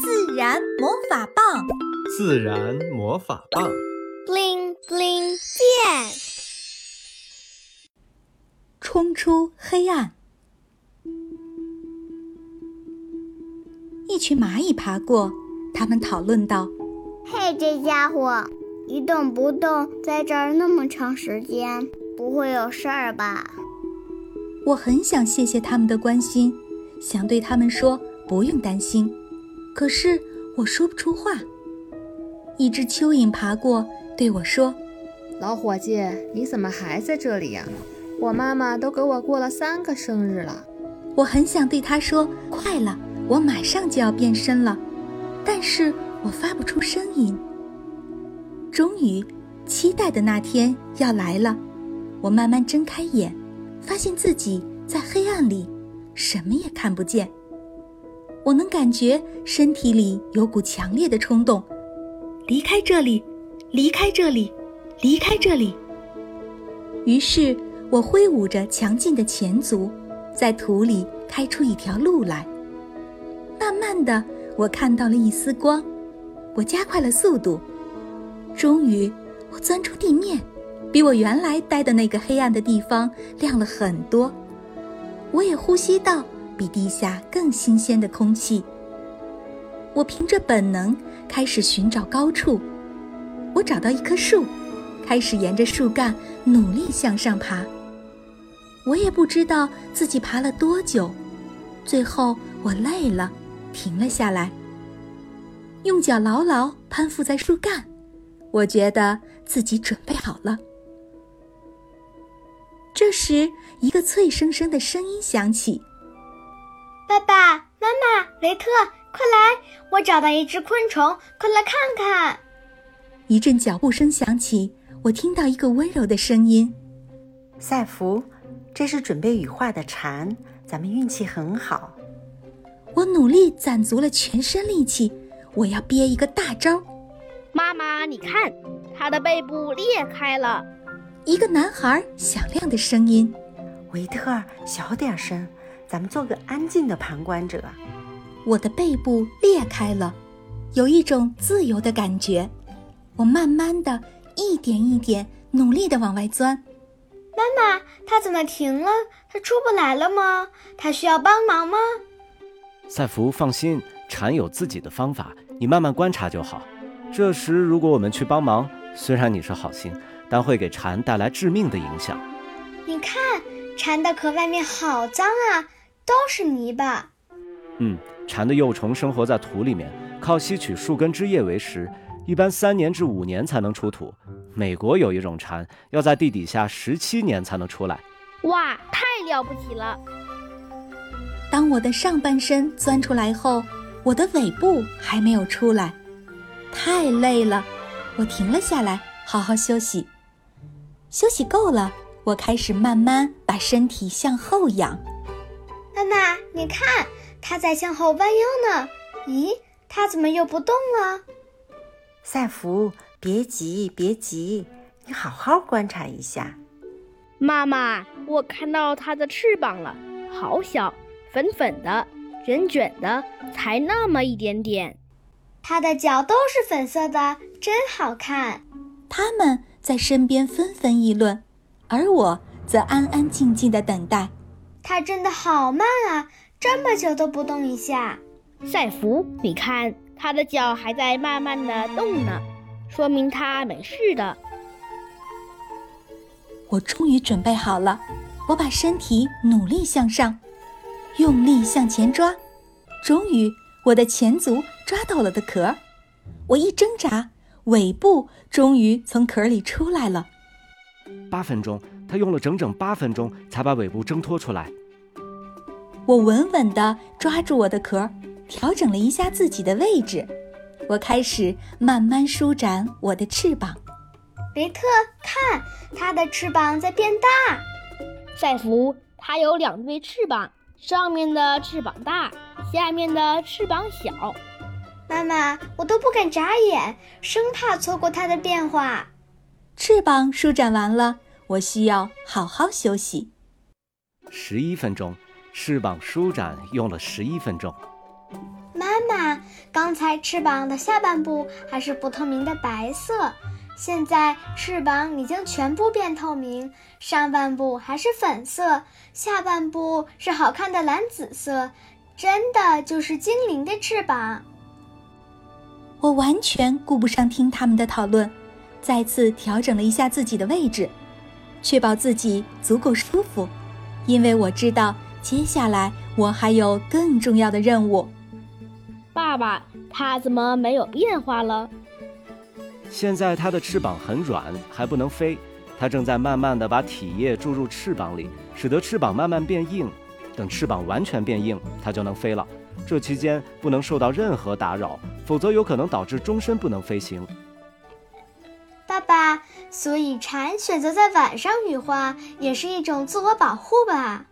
自然魔法棒，自然魔法棒，bling bling 变，冲出黑暗。一群蚂蚁爬过，他们讨论道：“嘿，这家伙一动不动在这儿那么长时间，不会有事儿吧？”我很想谢谢他们的关心，想对他们说不用担心，可是我说不出话。一只蚯蚓爬过，对我说：“老伙计，你怎么还在这里呀？我妈妈都给我过了三个生日了。”我很想对他说：“快了，我马上就要变身了。”但是我发不出声音。终于，期待的那天要来了，我慢慢睁开眼。发现自己在黑暗里，什么也看不见。我能感觉身体里有股强烈的冲动，离开这里，离开这里，离开这里。于是我挥舞着强劲的前足，在土里开出一条路来。慢慢的，我看到了一丝光，我加快了速度，终于，我钻出地面。比我原来待的那个黑暗的地方亮了很多，我也呼吸到比地下更新鲜的空气。我凭着本能开始寻找高处，我找到一棵树，开始沿着树干努力向上爬。我也不知道自己爬了多久，最后我累了，停了下来，用脚牢牢攀附在树干，我觉得自己准备好了。这时，一个脆生生的声音响起：“爸爸妈妈，雷特，快来！我找到一只昆虫，快来看看！”一阵脚步声响起，我听到一个温柔的声音：“赛弗，这是准备羽化的蝉，咱们运气很好。”我努力攒足了全身力气，我要憋一个大招。妈妈，你看，它的背部裂开了。一个男孩响亮的声音：“维特，小点声，咱们做个安静的旁观者。”我的背部裂开了，有一种自由的感觉。我慢慢的一点一点努力的往外钻。妈妈，它怎么停了？它出不来了吗？它需要帮忙吗？赛弗，放心，蝉有自己的方法，你慢慢观察就好。这时，如果我们去帮忙，虽然你是好心。但会给蝉带来致命的影响。你看，蝉的壳外面好脏啊，都是泥巴。嗯，蝉的幼虫生活在土里面，靠吸取树根枝叶为食，一般三年至五年才能出土。美国有一种蝉，要在地底下十七年才能出来。哇，太了不起了！当我的上半身钻出来后，我的尾部还没有出来，太累了，我停了下来，好好休息。休息够了，我开始慢慢把身体向后仰。妈妈，你看，它在向后弯腰呢。咦，它怎么又不动了？赛弗，别急，别急，你好好观察一下。妈妈，我看到它的翅膀了，好小，粉粉的，卷卷的，才那么一点点。它的脚都是粉色的，真好看。他们。在身边纷纷议论，而我则安安静静的等待。它真的好慢啊，这么久都不动一下。赛弗，你看，它的脚还在慢慢的动呢，说明它没事的。我终于准备好了，我把身体努力向上，用力向前抓，终于我的前足抓到了的壳，我一挣扎。尾部终于从壳里出来了。八分钟，他用了整整八分钟才把尾部挣脱出来。我稳稳地抓住我的壳，调整了一下自己的位置。我开始慢慢舒展我的翅膀。雷特，看，它的翅膀在变大。赛弗，它有两对翅膀，上面的翅膀大，下面的翅膀小。妈妈，我都不敢眨眼，生怕错过它的变化。翅膀舒展完了，我需要好好休息。十一分钟，翅膀舒展用了十一分钟。妈妈，刚才翅膀的下半部还是不透明的白色，现在翅膀已经全部变透明，上半部还是粉色，下半部是好看的蓝紫色，真的就是精灵的翅膀。我完全顾不上听他们的讨论，再次调整了一下自己的位置，确保自己足够舒服，因为我知道接下来我还有更重要的任务。爸爸，它怎么没有变化了？现在它的翅膀很软，还不能飞。它正在慢慢地把体液注入翅膀里，使得翅膀慢慢变硬。等翅膀完全变硬，它就能飞了。这期间不能受到任何打扰，否则有可能导致终身不能飞行。爸爸，所以蝉选择在晚上羽化也是一种自我保护吧？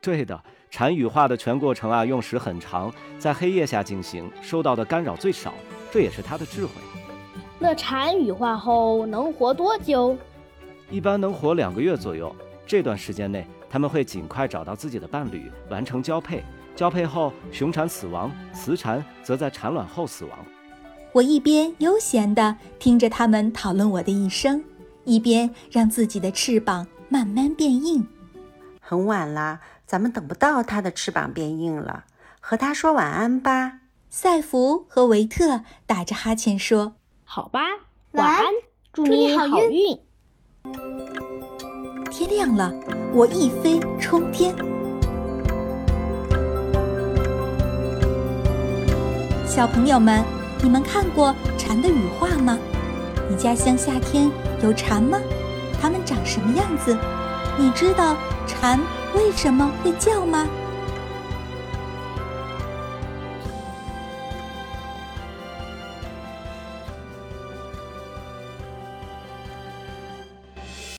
对的，蝉羽化的全过程啊，用时很长，在黑夜下进行，受到的干扰最少，这也是它的智慧。那蝉羽化后能活多久？一般能活两个月左右。这段时间内，它们会尽快找到自己的伴侣，完成交配。交配后，雄蝉死亡，雌蝉则在产卵后死亡。我一边悠闲地听着他们讨论我的一生，一边让自己的翅膀慢慢变硬。很晚了，咱们等不到它的翅膀变硬了，和它说晚安吧。赛弗和维特打着哈欠说：“好吧，晚安，祝你好运。”天亮了，我一飞冲天。小朋友们，你们看过蝉的羽化吗？你家乡夏天有蝉吗？它们长什么样子？你知道蝉为什么会叫吗？